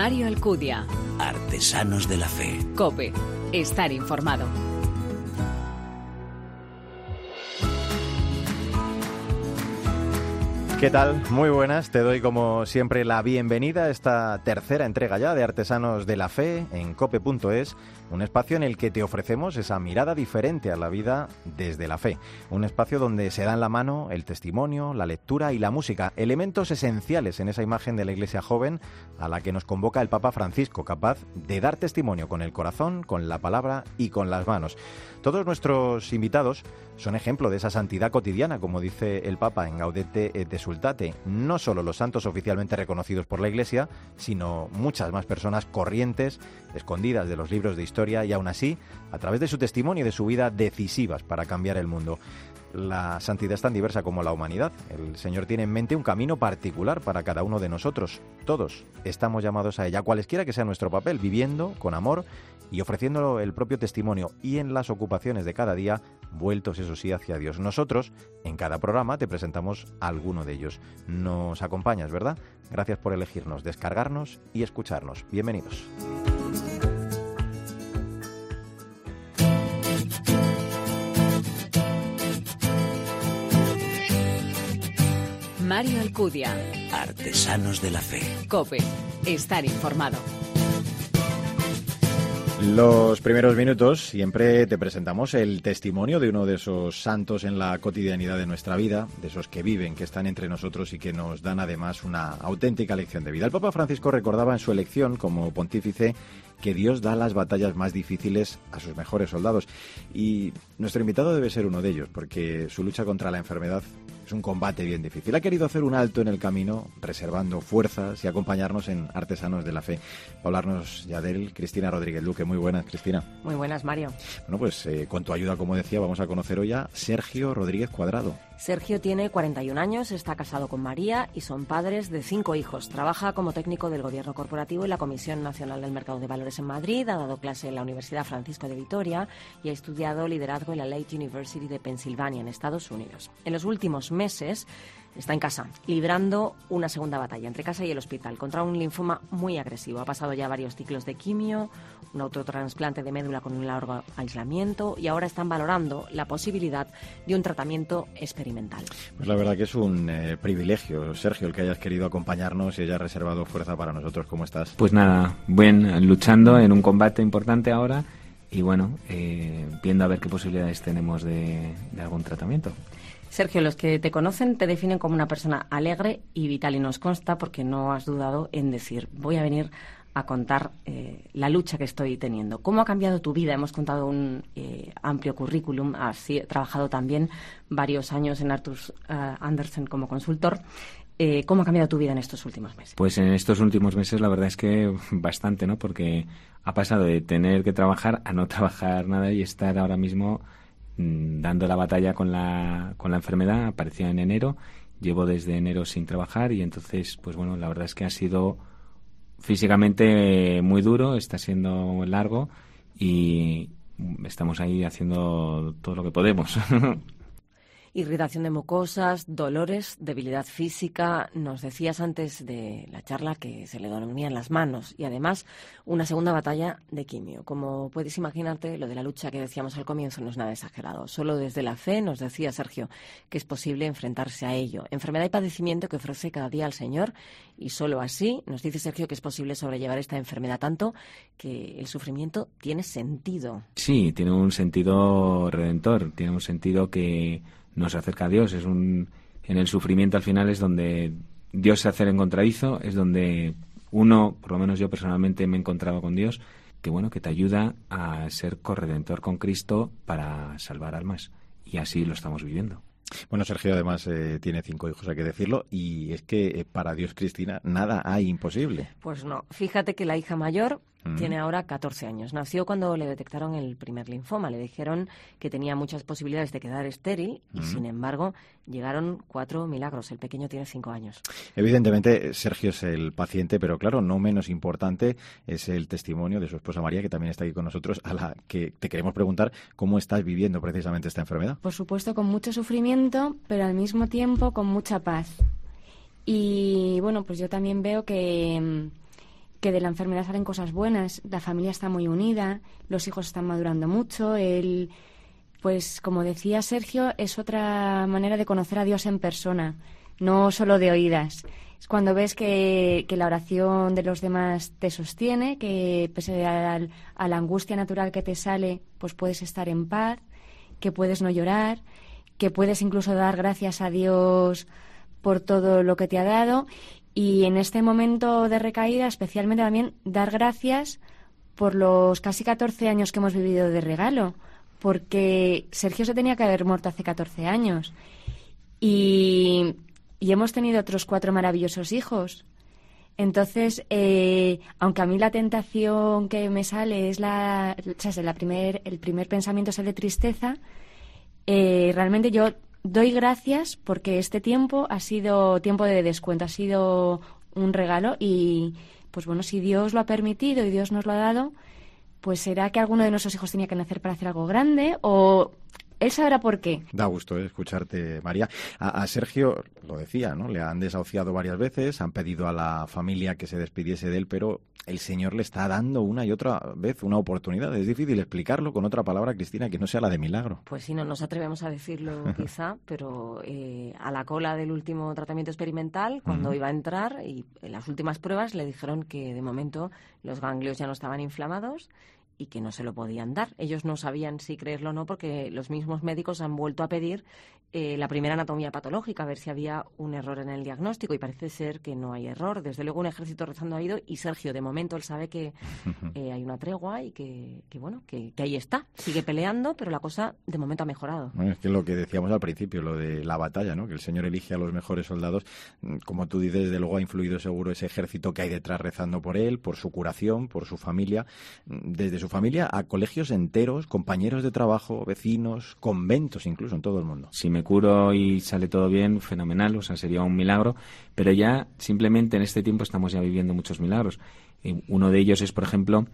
Mario Alcudia. Artesanos de la Fe. Cope. Estar informado. ¿Qué tal? Muy buenas. Te doy como siempre la bienvenida a esta tercera entrega ya de Artesanos de la Fe en cope.es, un espacio en el que te ofrecemos esa mirada diferente a la vida desde la fe. Un espacio donde se dan la mano el testimonio, la lectura y la música, elementos esenciales en esa imagen de la iglesia joven a la que nos convoca el Papa Francisco, capaz de dar testimonio con el corazón, con la palabra y con las manos. Todos nuestros invitados son ejemplo de esa santidad cotidiana, como dice el Papa en Gaudete et Sultate. No solo los santos oficialmente reconocidos por la Iglesia, sino muchas más personas corrientes, escondidas de los libros de historia y aún así, a través de su testimonio y de su vida, decisivas para cambiar el mundo la santidad es tan diversa como la humanidad. El Señor tiene en mente un camino particular para cada uno de nosotros. Todos estamos llamados a ella, cualesquiera que sea nuestro papel, viviendo con amor y ofreciéndolo el propio testimonio y en las ocupaciones de cada día, vueltos eso sí hacia Dios. Nosotros, en cada programa, te presentamos alguno de ellos. Nos acompañas, ¿verdad? Gracias por elegirnos, descargarnos y escucharnos. Bienvenidos. Mario Alcudia. Artesanos de la Fe. Cope. Estar informado. Los primeros minutos siempre te presentamos el testimonio de uno de esos santos en la cotidianidad de nuestra vida, de esos que viven, que están entre nosotros y que nos dan además una auténtica lección de vida. El Papa Francisco recordaba en su elección como pontífice que Dios da las batallas más difíciles a sus mejores soldados y nuestro invitado debe ser uno de ellos porque su lucha contra la enfermedad es un combate bien difícil. Ha querido hacer un alto en el camino, reservando fuerzas y acompañarnos en Artesanos de la Fe. hablarnos ya de él, Cristina Rodríguez Luque. Muy buenas, Cristina. Muy buenas, Mario. Bueno, pues eh, con tu ayuda, como decía, vamos a conocer hoy a Sergio Rodríguez Cuadrado. Sergio tiene 41 años, está casado con María y son padres de cinco hijos. Trabaja como técnico del Gobierno Corporativo y la Comisión Nacional del Mercado de Valores en Madrid, ha dado clase en la Universidad Francisco de Vitoria y ha estudiado liderazgo en la Lake University de Pensilvania, en Estados Unidos. En los últimos meses está en casa, librando una segunda batalla entre casa y el hospital contra un linfoma muy agresivo. Ha pasado ya varios ciclos de quimio, un autotransplante de médula con un largo aislamiento y ahora están valorando la posibilidad de un tratamiento experimental. Pues la verdad que es un eh, privilegio, Sergio, el que hayas querido acompañarnos y hayas reservado fuerza para nosotros. ¿Cómo estás? Pues nada, buen, luchando en un combate importante ahora y bueno, eh, viendo a ver qué posibilidades tenemos de algún tratamiento. Sergio, los que te conocen te definen como una persona alegre y vital y nos consta porque no has dudado en decir, voy a venir a contar eh, la lucha que estoy teniendo. ¿Cómo ha cambiado tu vida? Hemos contado un eh, amplio currículum, has trabajado también varios años en Arthur eh, Andersen como consultor. ¿Cómo ha cambiado tu vida en estos últimos meses? Pues en estos últimos meses la verdad es que bastante, ¿no? Porque ha pasado de tener que trabajar a no trabajar nada y estar ahora mismo Mm, dando la batalla con la, con la enfermedad, apareció en enero, llevo desde enero sin trabajar y entonces, pues bueno, la verdad es que ha sido físicamente muy duro, está siendo largo y estamos ahí haciendo todo lo que podemos. irritación de mucosas, dolores, debilidad física. Nos decías antes de la charla que se le dormían las manos y además una segunda batalla de quimio. Como puedes imaginarte, lo de la lucha que decíamos al comienzo no es nada exagerado. Solo desde la fe nos decía Sergio que es posible enfrentarse a ello. Enfermedad y padecimiento que ofrece cada día al Señor y solo así nos dice Sergio que es posible sobrellevar esta enfermedad tanto que el sufrimiento tiene sentido. Sí, tiene un sentido redentor, tiene un sentido que nos acerca a Dios. Es un, en el sufrimiento al final es donde Dios se hace el encontradizo, es donde uno, por lo menos yo personalmente me he encontrado con Dios, que bueno, que te ayuda a ser corredentor con Cristo para salvar almas. Y así lo estamos viviendo. Bueno, Sergio además eh, tiene cinco hijos, hay que decirlo, y es que eh, para Dios, Cristina, nada hay imposible. Pues no. Fíjate que la hija mayor mm. tiene ahora 14 años. Nació cuando le detectaron el primer linfoma. Le dijeron que tenía muchas posibilidades de quedar estéril y, mm. sin embargo, llegaron cuatro milagros. El pequeño tiene cinco años. Evidentemente, Sergio es el paciente, pero claro, no menos importante es el testimonio de su esposa María, que también está aquí con nosotros, a la que te queremos preguntar cómo estás viviendo precisamente esta enfermedad. Por supuesto, con mucho sufrimiento, pero al mismo tiempo con mucha paz. Y bueno, pues yo también veo que, que de la enfermedad salen cosas buenas. La familia está muy unida, los hijos están madurando mucho. Él, pues como decía Sergio, es otra manera de conocer a Dios en persona, no solo de oídas. Es cuando ves que, que la oración de los demás te sostiene, que pese a, a la angustia natural que te sale, pues puedes estar en paz, que puedes no llorar, que puedes incluso dar gracias a Dios por todo lo que te ha dado y en este momento de recaída especialmente también dar gracias por los casi 14 años que hemos vivido de regalo, porque Sergio se tenía que haber muerto hace 14 años y, hemos tenido otros cuatro maravillosos hijos. Entonces, eh, aunque a mí la tentación que me sale es la, la primer, el primer pensamiento es el de tristeza, eh, realmente yo doy gracias porque este tiempo ha sido tiempo de descuento, ha sido un regalo y pues bueno, si Dios lo ha permitido y Dios nos lo ha dado, pues será que alguno de nuestros hijos tenía que nacer para hacer algo grande o él sabrá por qué. Da gusto eh, escucharte, María. A, Sergio, lo decía, ¿no? Le han desahuciado varias veces, han pedido a la familia que se despidiese de él, pero el Señor le está dando una y otra vez una oportunidad. Es difícil explicarlo con otra palabra, Cristina, que no sea la de milagro. Pues sí, no nos atrevemos a decirlo quizá, pero eh, a la cola del último tratamiento experimental, cuando iba a entrar y en las últimas pruebas le dijeron que de momento los ganglios ya no estaban inflamados y que no se lo podían dar. Ellos no sabían si creerlo o no porque los mismos médicos han vuelto a pedir eh, la primera anatomía patológica, a ver si había un error en el diagnóstico y parece ser que no hay error. Desde luego un ejército rezando ha ido y Sergio, de momento, él sabe que eh, hay una tregua y que, bueno, que, ahí está. Sigue peleando, pero la cosa de momento ha mejorado. es que lo que decíamos al principio, lo de la batalla, ¿no? que el Señor elige a los mejores soldados, mm, como tú dices, desde luego ha influido seguro ese ejército que hay detrás rezando por él, por su curación, por su familia, mm, desde su familia a colegios enteros, compañeros de trabajo, vecinos, conventos incluso en todo el mundo me curo y sale todo bien, fenomenal, o sea, sería un milagro, pero ya simplemente en este tiempo estamos ya viviendo muchos milagros. uno de ellos es, por ejemplo,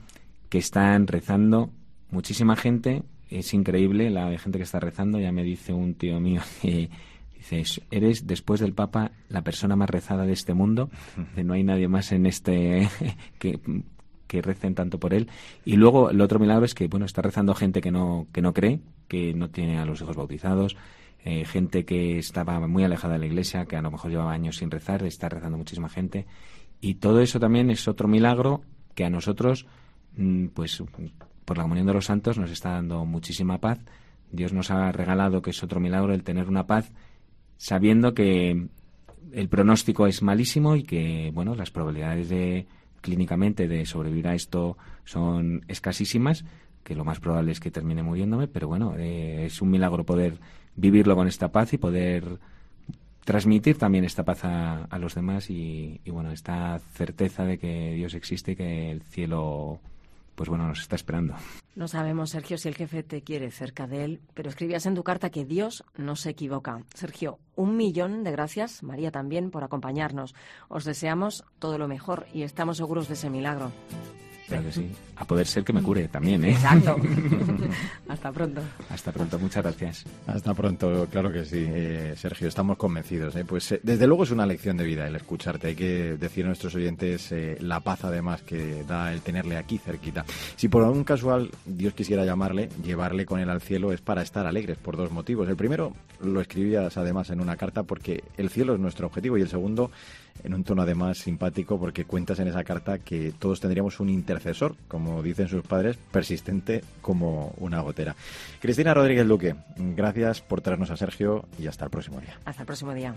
que están rezando muchísima gente, es increíble la gente que está rezando, ya me dice un tío mío que dice, eres después del Papa la persona más rezada de este mundo, no hay nadie más en este que que recen tanto por él. Y luego el otro milagro es que, bueno, está rezando gente que no, que no cree, que no tiene a los hijos bautizados, eh, gente que estaba muy alejada de la iglesia, que a lo mejor llevaba años sin rezar, está rezando muchísima gente. Y todo eso también es otro milagro que a nosotros, mm, pues por la comunión de los santos, nos está dando muchísima paz. Dios nos ha regalado, que es otro milagro, el tener una paz, sabiendo que el pronóstico es malísimo y que, bueno, las probabilidades de clínicamente de sobrevivir a esto son escasísimas, que lo más probable es que termine muriéndome, pero bueno, eh, es un milagro poder vivirlo con esta paz y poder transmitir también esta paz a, los demás y, bueno, esta certeza de que Dios existe y que el cielo pues bueno, nos está esperando. No sabemos, Sergio, si el jefe te quiere cerca de él, pero escribías en tu carta que Dios no se equivoca. Sergio, un millón de gracias, María también, por acompañarnos. Os deseamos todo lo mejor y estamos seguros de ese milagro. Claro que sí. A poder ser que me cure también, ¿eh? Exacto. Hasta pronto. Hasta pronto, muchas gracias. Hasta pronto, claro que sí, eh, Sergio, estamos convencidos. ¿eh? Pues eh, desde luego es una lección de vida el escucharte. Hay que decir a nuestros oyentes la paz además que da el tenerle aquí cerquita. Si por algún casual Dios quisiera llamarle, llevarle con él al cielo es para estar alegres por dos motivos. El primero lo escribías además en una carta porque el cielo es nuestro objetivo y el segundo en un tono además simpático porque cuentas en esa carta que todos tendríamos un intercesor, como dicen sus padres, persistente como una gotera. Cristina Rodríguez Luque, gracias por traernos a Sergio y hasta el próximo día. Hasta el próximo día.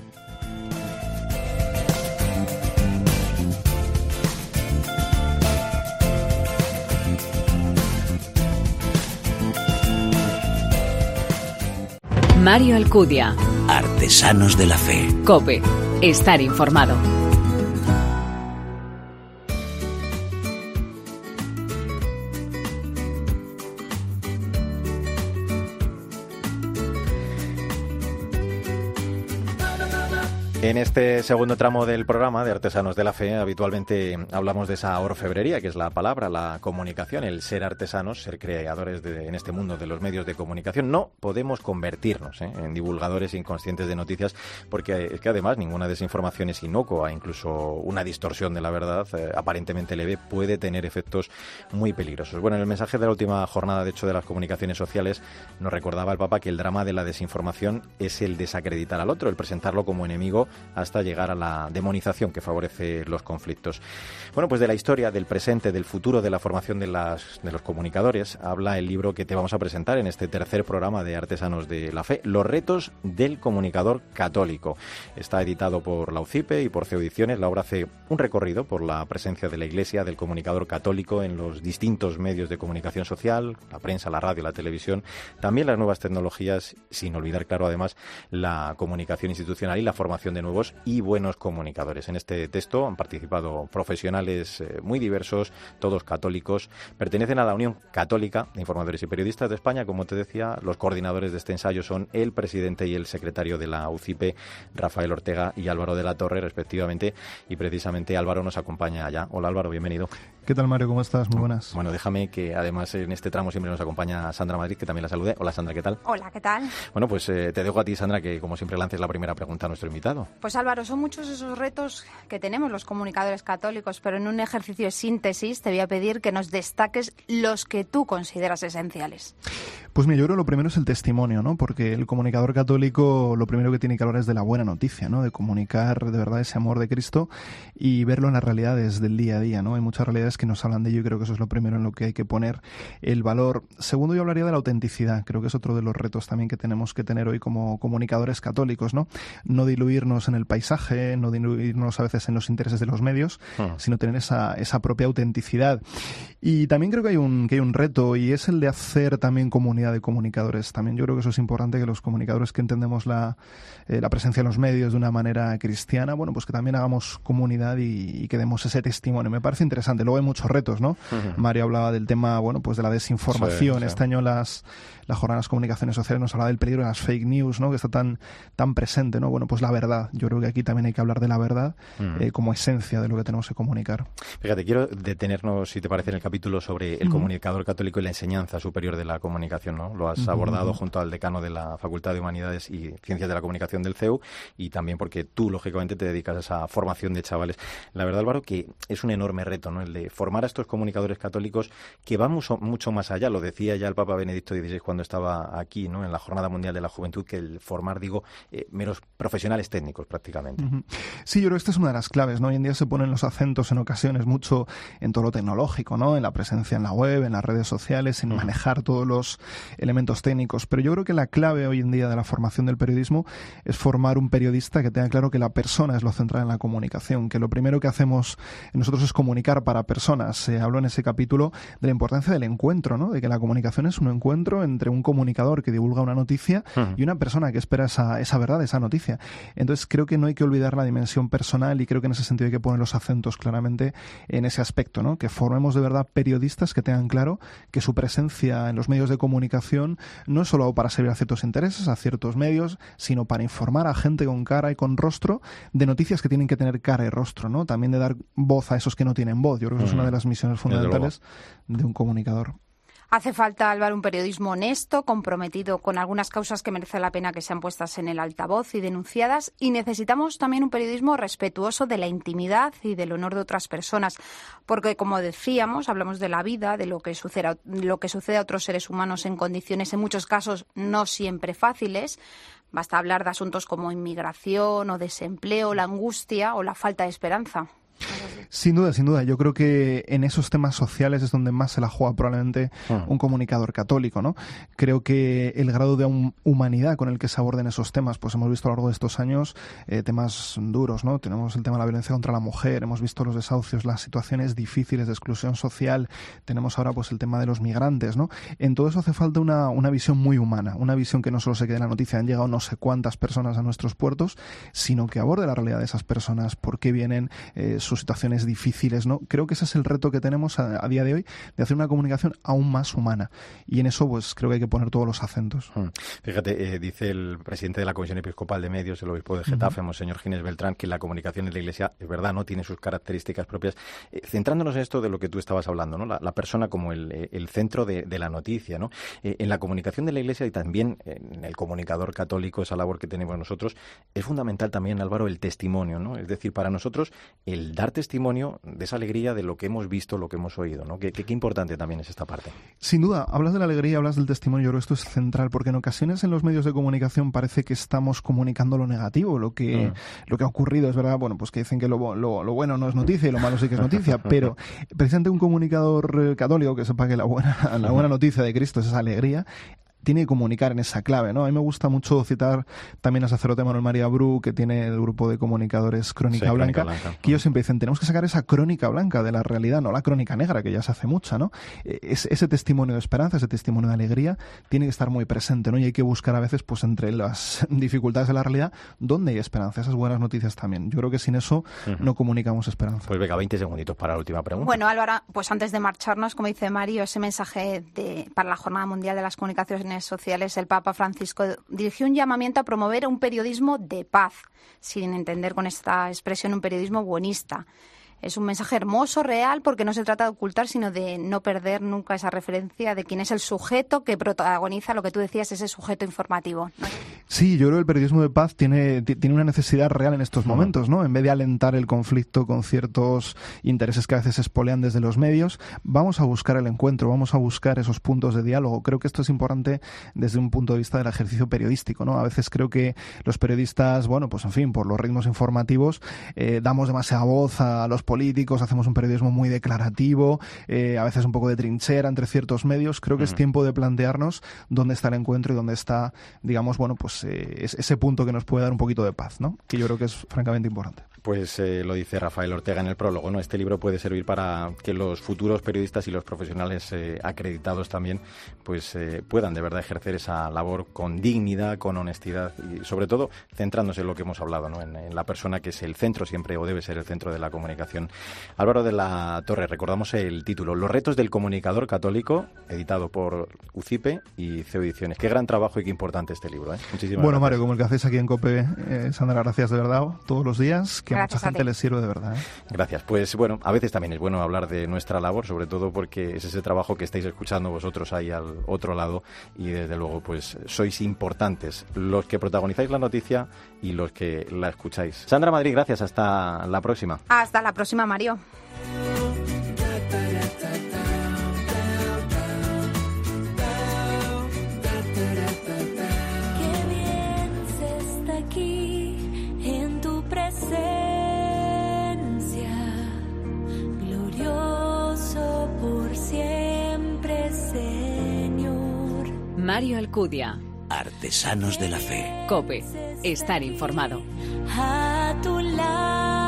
Mario Alcudia. Artesanos de la Fe. Cope. Estar informado. En este segundo tramo del programa de Artesanos de la Fe, habitualmente hablamos de esa orfebrería, que es la palabra, la comunicación, el ser artesanos, ser creadores de, en este mundo de los medios de comunicación. No podemos convertirnos ¿eh? en divulgadores inconscientes de noticias, porque es que además ninguna desinformación es inocua, incluso una distorsión de la verdad eh, aparentemente leve puede tener efectos muy peligrosos. Bueno, en el mensaje de la última jornada, de hecho, de las comunicaciones sociales, nos recordaba el Papa que el drama de la desinformación es el desacreditar al otro, el presentarlo como enemigo hasta llegar a la demonización que favorece los conflictos. Bueno, pues de la historia, del presente, del futuro de la formación de, las, de los comunicadores, habla el libro que te vamos a presentar en este tercer programa de Artesanos de la Fe, Los retos del comunicador católico. Está editado por la UCIPE y por CEO Ediciones. La obra hace un recorrido por la presencia de la Iglesia, del comunicador católico en los distintos medios de comunicación social, la prensa, la radio, la televisión, también las nuevas tecnologías, sin olvidar, claro, además, la comunicación institucional y la formación de nuevos y buenos comunicadores. En este texto han participado profesionales eh, muy diversos, todos católicos. Pertenecen a la Unión Católica de Informadores y Periodistas de España. Como te decía, los coordinadores de este ensayo son el presidente y el secretario de la UCIPE, Rafael Ortega y Álvaro de la Torre, respectivamente. Y precisamente Álvaro nos acompaña allá. Hola Álvaro, bienvenido. ¿Qué tal Mario? ¿Cómo estás? Muy buenas. Bueno, déjame que además en este tramo siempre nos acompaña Sandra Madrid, que también la salude. Hola Sandra, ¿qué tal? Hola, ¿qué tal? Bueno, pues eh, te dejo a ti Sandra que como siempre lances la primera pregunta a nuestro invitado. Pues Álvaro, son muchos esos retos que tenemos los comunicadores católicos, pero en un ejercicio de síntesis te voy a pedir que nos destaques los que tú consideras esenciales. Pues mira, yo creo que lo primero es el testimonio, ¿no? Porque el comunicador católico lo primero que tiene que hablar es de la buena noticia, ¿no? De comunicar de verdad ese amor de Cristo y verlo en las realidades del día a día, ¿no? Hay muchas realidades que nos hablan de ello y creo que eso es lo primero en lo que hay que poner el valor. Segundo, yo hablaría de la autenticidad. Creo que es otro de los retos también que tenemos que tener hoy como comunicadores católicos, ¿no? No diluirnos en el paisaje, no diluirnos a veces en los intereses de los medios, ah. sino tener esa, esa propia autenticidad. Y también creo que hay un, que hay un reto y es el de hacer también comunidad de comunicadores. También yo creo que eso es importante, que los comunicadores que entendemos la, eh, la presencia en los medios de una manera cristiana, bueno, pues que también hagamos comunidad y, que demos ese testimonio. Me parece interesante. Luego hay muchos retos, ¿no? Mario hablaba del tema, bueno, pues de la desinformación. Este año las, las jornadas de comunicaciones sociales nos hablaba del peligro de las fake news, ¿no? Que está tan, tan presente, ¿no? Bueno, pues la verdad. Yo creo que aquí también hay que hablar de la verdad eh, como esencia de lo que tenemos que comunicar. Fíjate, quiero detenernos, si te parece, en el capítulo sobre el comunicador católico y la enseñanza superior de la comunicación, ¿no? Lo has abordado junto al decano de la Facultad de Humanidades y Ciencias de la Comunicación del CEU y también porque tú, lógicamente, te dedicas a esa formación de chavales. La verdad, Álvaro, que es un enorme reto, ¿no? El de formar a estos comunicadores católicos que van mucho, mucho más allá. Lo decía ya el Papa Benedicto XVI cuando estaba aquí, ¿no? En la Jornada Mundial de la Juventud, que el formar, digo, eh, menos profesionales técnicos prácticamente. Sí, yo creo que esta es una de las claves, ¿no? Hoy en día se ponen los acentos en ocasiones mucho en todo lo tecnológico, ¿no? En la presencia en la web, en las redes sociales, en manejar todos los elementos técnicos. Pero yo creo que la clave hoy en día de la formación del periodismo es formar un periodista que tenga claro que la persona es lo central en la comunicación, que lo primero que hacemos nosotros es comunicar para personas. Se habló en ese capítulo de la importancia del encuentro, ¿no? De que la comunicación es un encuentro entre un comunicador que divulga una noticia y una persona que espera esa, esa verdad, esa noticia. Entonces creo que no hay que olvidar la dimensión personal y creo que en ese sentido hay que poner los acentos claramente en ese aspecto, ¿no? Que formemos de verdad periodistas que tengan claro que su presencia en los medios de comunicación no es solo para servir a ciertos intereses, a ciertos medios, sino para informar a gente con cara y con rostro de noticias que tienen que tener cara y rostro, ¿no? También de dar voz a esos que no tienen voz. Yo creo que eso es una de las misiones fundamentales de un comunicador. Hace falta, Álvaro, un periodismo honesto, comprometido con algunas causas que merece la pena que sean puestas en el altavoz y denunciadas. Y necesitamos también un periodismo respetuoso de la intimidad y del honor de otras personas. Porque, como decíamos, hablamos de la vida, de lo que sucede, lo que sucede a otros seres humanos en condiciones, en muchos casos, no siempre fáciles. Basta hablar de asuntos como inmigración o desempleo, la angustia o la falta de esperanza. Sin duda, sin duda. Yo creo que en esos temas sociales es donde más se la juega probablemente ah. un comunicador católico, ¿no? Creo que el grado de humanidad con el que se aborden esos temas, pues hemos visto a lo largo de estos años eh, temas duros, ¿no? Tenemos el tema de la violencia contra la mujer, hemos visto los desahucios, las situaciones difíciles de exclusión social, tenemos ahora pues el tema de los migrantes, ¿no? En todo eso hace falta una, una visión muy humana, una visión que no solo se quede en la noticia, han llegado no sé cuántas personas a nuestros puertos, sino que aborde la realidad de esas personas, por qué vienen, eh, sus situaciones situaciones difíciles, ¿no? Creo que ese es el reto que tenemos a, día de hoy, de hacer una comunicación aún más humana. Y en eso, pues creo que hay que poner todos los acentos. Hmm. Fíjate, eh, dice el presidente de la Comisión Episcopal de Medios, el obispo de Getafe, señor Ginés Beltrán, que la comunicación en la Iglesia, es verdad, no tiene sus características propias. Eh, centrándonos en esto de lo que tú estabas hablando, ¿no? La, persona como el, eh, centro de, la noticia, ¿no? en la comunicación de la Iglesia y también en el comunicador católico, esa labor que tenemos nosotros, es fundamental también, Álvaro, el testimonio, ¿no? Es decir, para nosotros, el dar testimonio de esa alegría de lo que hemos visto, lo que hemos oído, ¿no? Qué, importante también es esta parte. Sin duda, hablas de la alegría, hablas del testimonio, yo creo que esto es central, porque en ocasiones en los medios de comunicación parece que estamos comunicando lo negativo, lo que, mm. lo que ha ocurrido, es verdad, bueno, pues que dicen que lo, lo, bueno no es noticia y lo malo sí que es noticia, pero precisamente un comunicador católico que sepa que la buena, la buena noticia de Cristo es esa alegría, tiene que comunicar en esa clave, ¿no? A mí me gusta mucho citar también a sacerdote Manuel María Bru, que tiene el grupo de comunicadores Crónica, Blanca, que ellos siempre dicen, tenemos que sacar esa crónica blanca de la realidad, no la crónica negra, que ya se hace mucha, ¿no? E, ese testimonio de esperanza, ese testimonio de alegría, tiene que estar muy presente, ¿no? Y hay que buscar a veces, pues entre las dificultades de la realidad, dónde hay esperanza, esas buenas noticias también. Yo creo que sin eso no comunicamos esperanza. Pues venga, 20 segunditos para la última pregunta. Bueno, Álvaro, pues antes de marcharnos, como dice Mario, ese mensaje de, para la Jornada Mundial de las Comunicaciones sociales, el Papa Francisco dirigió un llamamiento a promover un periodismo de paz, sin entender con esta expresión un periodismo buenista es un mensaje hermoso, real, porque no se trata de ocultar, sino de no perder nunca esa referencia de quién es el sujeto que protagoniza lo que tú decías, ese sujeto informativo. Sí, yo creo que el periodismo de paz tiene, tiene una necesidad real en estos momentos, ¿no? En vez de alentar el conflicto con ciertos intereses que a veces se espolean desde los medios, vamos a buscar el encuentro, vamos a buscar esos puntos de diálogo. Creo que esto es importante desde un punto de vista del ejercicio periodístico, ¿no? A veces creo que los periodistas, bueno, pues en fin, por los ritmos informativos, eh, damos demasiada voz a los políticos, hacemos un periodismo muy declarativo, eh, a veces un poco de trinchera entre ciertos medios. Creo que es tiempo de plantearnos dónde está el encuentro y dónde está, digamos, bueno, pues eh, ese punto que nos puede dar un poquito de paz, ¿no? Que yo creo que es francamente importante. Pues eh, lo dice Rafael Ortega en el prólogo, ¿no? Este libro puede servir para que los futuros periodistas y los profesionales acreditados también, pues puedan de verdad ejercer esa labor con dignidad, con honestidad y sobre todo centrándose en lo que hemos hablado, ¿no? en la persona que es el centro siempre o debe ser el centro de la comunicación Álvaro de la Torre, recordamos el título, Los retos del comunicador católico, editado por UCIPE y CEO Ediciones. Qué gran trabajo y qué importante este libro. ¿eh? Muchísimas bueno, Mario, como el que hacéis aquí en COPE, eh, Sandra, gracias de verdad todos los días, que a mucha gente les sirve de verdad. ¿eh? Gracias. Pues bueno, a veces también es bueno hablar de nuestra labor, sobre todo porque es ese trabajo que estáis escuchando vosotros ahí al otro lado y desde luego pues sois importantes los que protagonizáis la noticia y los que la escucháis. Sandra Madrid, gracias. Hasta la próxima. Hasta la próxima, Mario. Mario Alcudia. Artesanos de la Fe. Cope. Estar informado. A tu lado,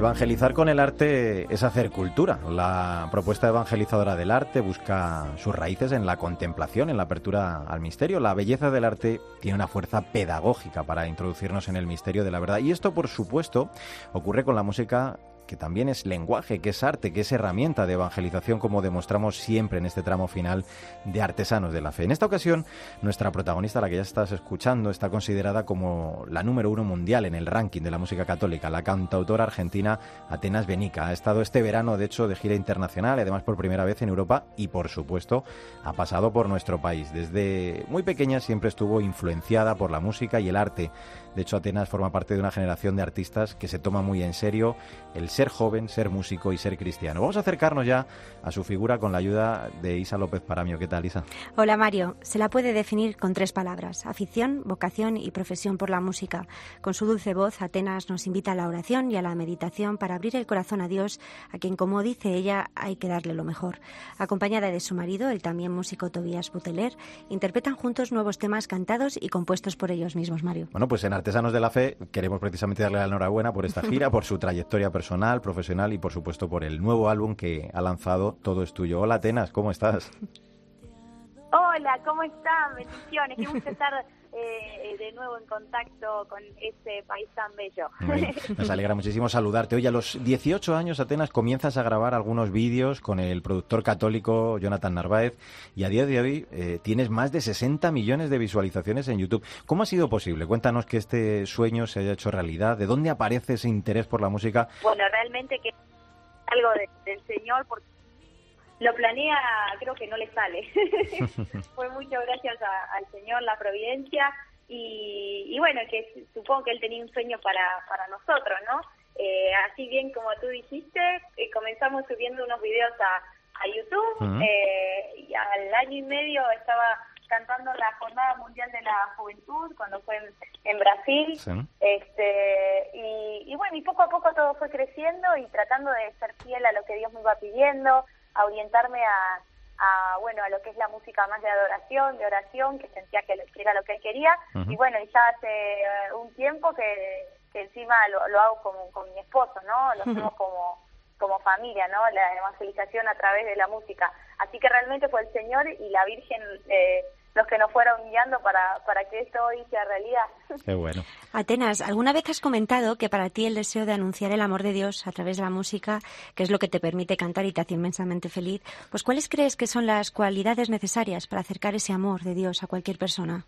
Evangelizar con el arte es hacer cultura. La propuesta evangelizadora del arte busca sus raíces en la contemplación, en la apertura al misterio. La belleza del arte tiene una fuerza pedagógica para introducirnos en el misterio de la verdad. Y esto, por supuesto, ocurre con la música que también es lenguaje, que es arte, que es herramienta de evangelización, como demostramos siempre en este tramo final de Artesanos de la Fe. En esta ocasión, nuestra protagonista, la que ya estás escuchando, está considerada como la número uno mundial en el ranking de la música católica, la cantautora argentina Atenas Benica. Ha estado este verano, de hecho, de gira internacional, además por primera vez en Europa y, por supuesto, ha pasado por nuestro país. Desde muy pequeña siempre estuvo influenciada por la música y el arte. De hecho, Atenas forma parte de una generación de artistas que se toma muy en serio el ser joven, ser músico y ser cristiano. Vamos a acercarnos ya a su figura con la ayuda de Isa López Paramio. ¿Qué tal, Isa? Hola, Mario. Se la puede definir con tres palabras: afición, vocación y profesión por la música. Con su dulce voz, Atenas nos invita a la oración y a la meditación para abrir el corazón a Dios, a quien, como dice ella, hay que darle lo mejor. Acompañada de su marido, el también músico Tobías Buteler, interpretan juntos nuevos temas cantados y compuestos por ellos mismos, Mario. Bueno, pues en Artesanos de la Fe queremos precisamente darle la enhorabuena por esta gira, por su trayectoria personal, profesional y por supuesto por el nuevo álbum que ha lanzado Todo es tuyo. Hola Atenas, ¿cómo estás? Hola, ¿cómo están? Bendiciones. Qué gusto estar eh, de nuevo en contacto con este país tan bello. Nos alegra muchísimo saludarte. Oye, a los 18 años, Atenas, comienzas a grabar algunos vídeos con el productor católico Jonathan Narváez y a día de hoy eh, tienes más de 60 millones de visualizaciones en YouTube. ¿Cómo ha sido posible? Cuéntanos que este sueño se haya hecho realidad. ¿De dónde aparece ese interés por la música? Bueno, realmente que algo del Señor, porque lo planea, creo que no le sale. Fue mucho gracias al Señor, la providencia, y, bueno, que supongo que él tenía un sueño para, para nosotros, ¿no? Eh, así bien como tú dijiste, eh, comenzamos subiendo unos videos a, YouTube, eh, y al año y medio estaba cantando la Jornada Mundial de la Juventud cuando fue en, Brasil. Este, y, y bueno, y poco a poco todo fue creciendo y tratando de ser fiel a lo que Dios me iba pidiendo, a orientarme a, a, bueno a lo que es la música más de adoración, de oración, que sentía que, era lo que él quería. Y bueno, y ya hace eh, un tiempo que, que encima lo, lo hago con, con mi esposo, ¿no? Lo hacemos como, como familia, ¿no? La evangelización a través de la música. Así que realmente fue el Señor y la Virgen eh, los que nos fueron guiando para, para que esto hoy sea realidad. Qué bueno. Atenas, ¿alguna vez has comentado que para ti el deseo de anunciar el amor de Dios a través de la música, que es lo que te permite cantar y te hace inmensamente feliz, pues cuáles crees que son las cualidades necesarias para acercar ese amor de Dios a cualquier persona?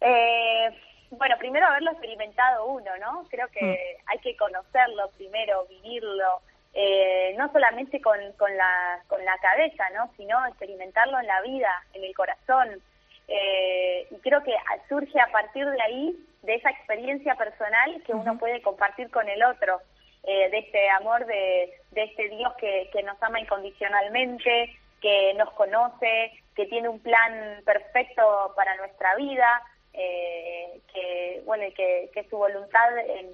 Eh, bueno, primero haberlo experimentado uno, ¿no? Creo que mm. hay que conocerlo primero, vivirlo, eh, no solamente con, con, la, con la cabeza, ¿no? sino experimentarlo en la vida, en el corazón. Eh, y creo que surge a partir de ahí, de esa experiencia personal que uno puede compartir con el otro, eh, de este amor de, de este Dios que, que nos ama incondicionalmente, que nos conoce, que tiene un plan perfecto para nuestra vida, que bueno que, que su voluntad en,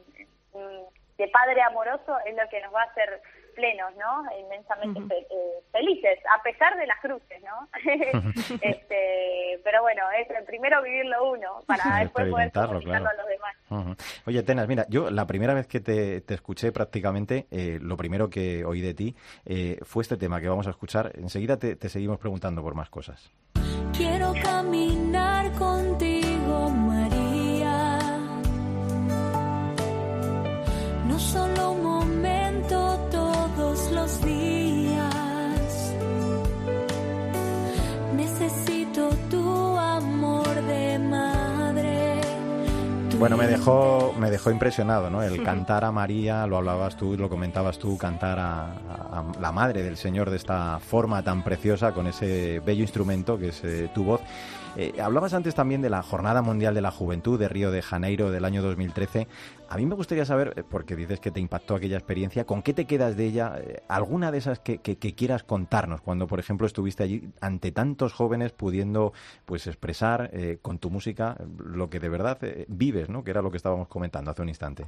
de padre amoroso es lo que nos va a hacer plenos, ¿no? Inmensamente eh, felices, a pesar de las cruces, ¿no? este, pero bueno, es primero vivirlo uno para después poder comunicarlo a los demás. Oye, Tenas, mira, yo la primera vez que te, escuché prácticamente, eh, lo primero que oí de ti eh, fue este tema que vamos a escuchar. Enseguida te, te seguimos preguntando por más cosas. Quiero caminar contigo, solo un momento todos los días. Necesito tu amor de madre. Bueno, me dejó, me dejó impresionado, ¿no? El cantar a María, lo hablabas tú, lo comentabas tú, cantar a, la madre del Señor de esta forma tan preciosa, con ese bello instrumento que es eh, tu voz. Eh, hablabas antes también de la Jornada Mundial de la Juventud de Río de Janeiro del año 2013. A mí me gustaría saber, eh, porque dices que te impactó aquella experiencia, ¿con qué te quedas de ella? Eh, ¿Alguna de esas que, quieras contarnos cuando, por ejemplo, estuviste allí ante tantos jóvenes pudiendo pues expresar con tu música lo que de verdad vives, ¿no? Que era lo que estábamos comentando hace un instante.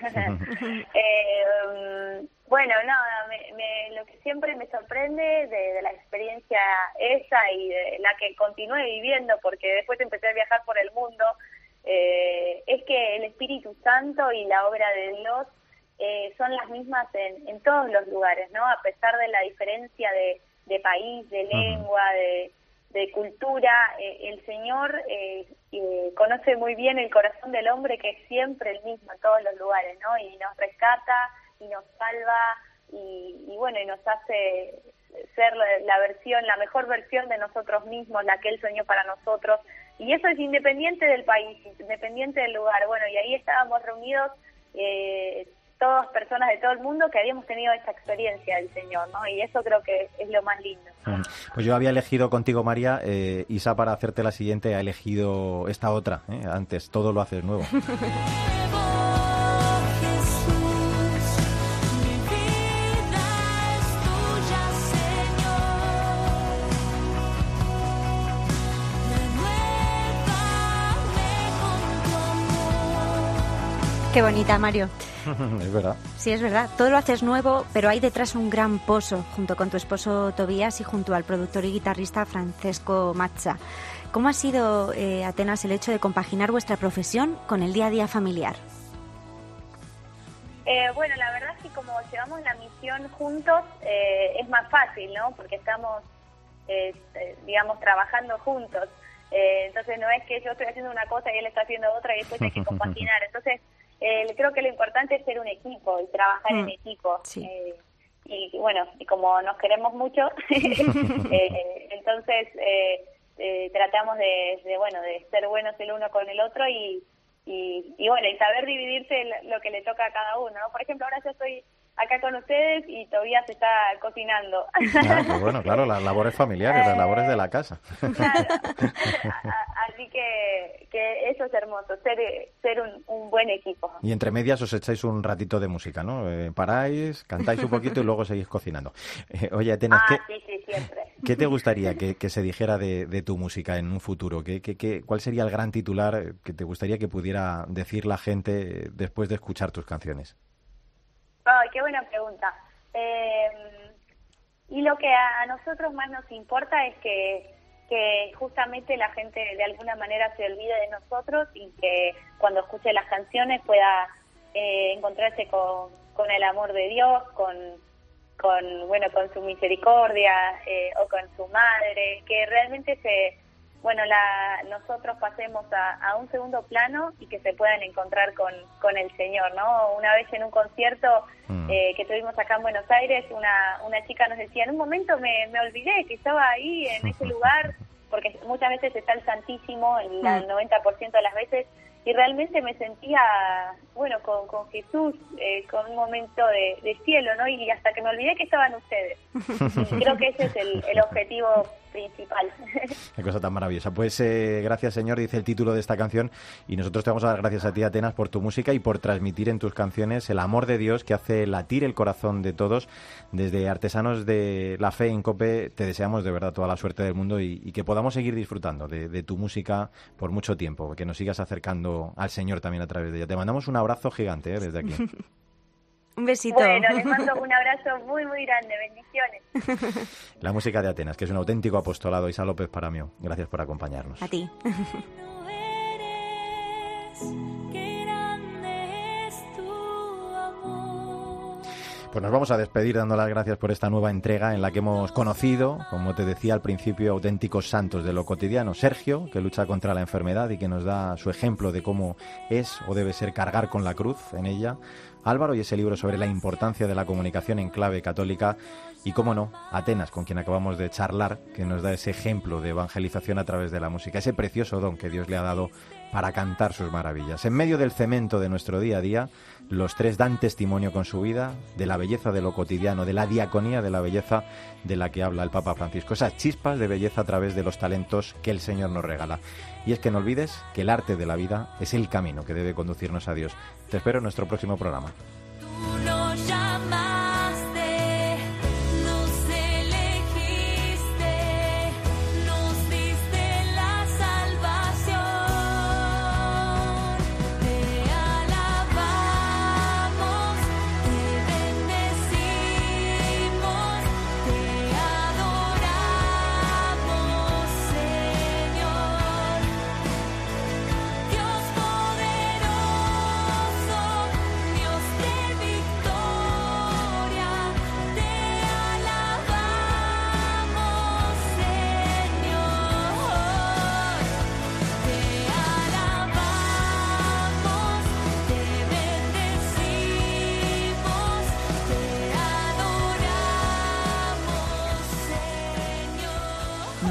Bueno, nada, me, lo que siempre me sorprende de, la experiencia esa y de la que continué viviendo, porque después empecé a viajar por el mundo, eh, es que el Espíritu Santo y la obra de Dios eh, son las mismas en, en, todos los lugares, ¿no? A pesar de la diferencia de, de país, de lengua, de, de cultura, eh, el Señor eh, conoce muy bien el corazón del hombre que es siempre el mismo en todos los lugares, ¿no? Y nos rescata y nos salva y, bueno, y nos hace ser la, versión, la mejor versión de nosotros mismos, la que Él soñó para nosotros. Y eso es independiente del país, independiente del lugar. Bueno, y ahí estábamos reunidos eh, todas personas de todo el mundo que habíamos tenido esta experiencia del Señor, ¿no? Y eso creo que es lo más lindo. Pues yo había elegido contigo, María, eh, Isa, para hacerte la siguiente, ha elegido esta otra, ¿eh? antes, todo lo haces nuevo. Qué bonita, Mario. es verdad. Sí, es verdad. Todo lo haces nuevo, pero hay detrás un gran pozo, junto con tu esposo Tobías y junto al productor y guitarrista Francesco Mazza. ¿Cómo ha sido, eh, Atenas, el hecho de compaginar vuestra profesión con el día a día familiar? Eh, bueno, la verdad es que como llevamos la misión juntos, eh, es más fácil, ¿no? Porque estamos eh, eh, digamos, trabajando juntos. Eh, entonces no es que yo estoy haciendo una cosa y él está haciendo otra y después hay que compaginar. Entonces eh, creo que lo importante es ser un equipo y trabajar en Mm, equipo. sí. Eh, y bueno, y como nos queremos mucho, eh, entonces eh, eh, tratamos de, de, bueno, de ser buenos el uno con el otro y, y, y bueno, y saber dividirse lo que le toca a cada uno, ¿no? Por ejemplo, ahora yo estoy acá con ustedes y Tobías está cocinando. Ah, qué bueno, claro, las labores familiares, las labores de la casa. Claro. Así que, que eso es hermoso, ser, ser un, un buen equipo. Y entre medias os echáis un ratito de música, ¿no? Eh, paráis, cantáis un poquito y luego seguís cocinando. Eh, oye, Atenas, Ah, ¿qué, sí, sí, siempre. qué te gustaría que, que se dijera de, de tu música en un futuro? ¿Qué, qué, qué- cuál sería el gran titular que te gustaría que pudiera decir la gente después de escuchar tus canciones? Ay, qué buena pregunta. Eh, y lo que a nosotros más nos importa es que, justamente la gente de alguna manera se olvide de nosotros y que cuando escuche las canciones pueda eh, encontrarse con, con el amor de Dios, con, con bueno con su misericordia eh, o con su madre, que realmente se bueno la nosotros pasemos a, a un segundo plano y que se puedan encontrar con, con el Señor, ¿no? Una vez en un concierto Mm. eh, que tuvimos acá en Buenos Aires, una, una chica nos decía, en un momento me, me olvidé que estaba ahí en ese lugar, porque muchas veces está el Santísimo, el Mm. 90% de las veces, y realmente me sentía, bueno, con, con Jesús, eh, con un momento de, de cielo, ¿no? Y hasta que me olvidé que estaban ustedes. Y creo que ese es el, el objetivo principal. Qué cosa tan maravillosa. Pues eh, gracias, Señor, dice el título de esta canción. Y nosotros te vamos a dar gracias a ti, Atenas, por tu música y por transmitir en tus canciones el amor de Dios que hace latir el corazón de todos. Desde Artesanos de la Fe en Cope, te deseamos de verdad toda la suerte del mundo y, y que podamos seguir disfrutando de, de tu música por mucho tiempo. Que nos sigas acercando al Señor también a través de ella. Te mandamos un abrazo gigante eh, desde aquí. Un besito. Bueno, les mando un abrazo muy, muy grande. Bendiciones. La música de Atenas, que es un auténtico apostolado. Isa López para mí. Gracias por acompañarnos. A ti. Pues nos vamos a despedir dando las gracias por esta nueva entrega en la que hemos conocido, como te decía al principio, auténticos santos de lo cotidiano. Sergio, que lucha contra la enfermedad y que nos da su ejemplo de cómo es o debe ser cargar con la cruz en ella. Álvaro y ese libro sobre la importancia de la comunicación en clave católica. Y, cómo no, Atenas, con quien acabamos de charlar, que nos da ese ejemplo de evangelización a través de la música, ese precioso don que Dios le ha dado para cantar sus maravillas. En medio del cemento de nuestro día a día, los tres dan testimonio con su vida de la belleza de lo cotidiano, de la diaconía de la belleza de la que habla el Papa Francisco. Esas chispas de belleza a través de los talentos que el Señor nos regala. Y es que no olvides que el arte de la vida es el camino que debe conducirnos a Dios. Te espero en nuestro próximo programa.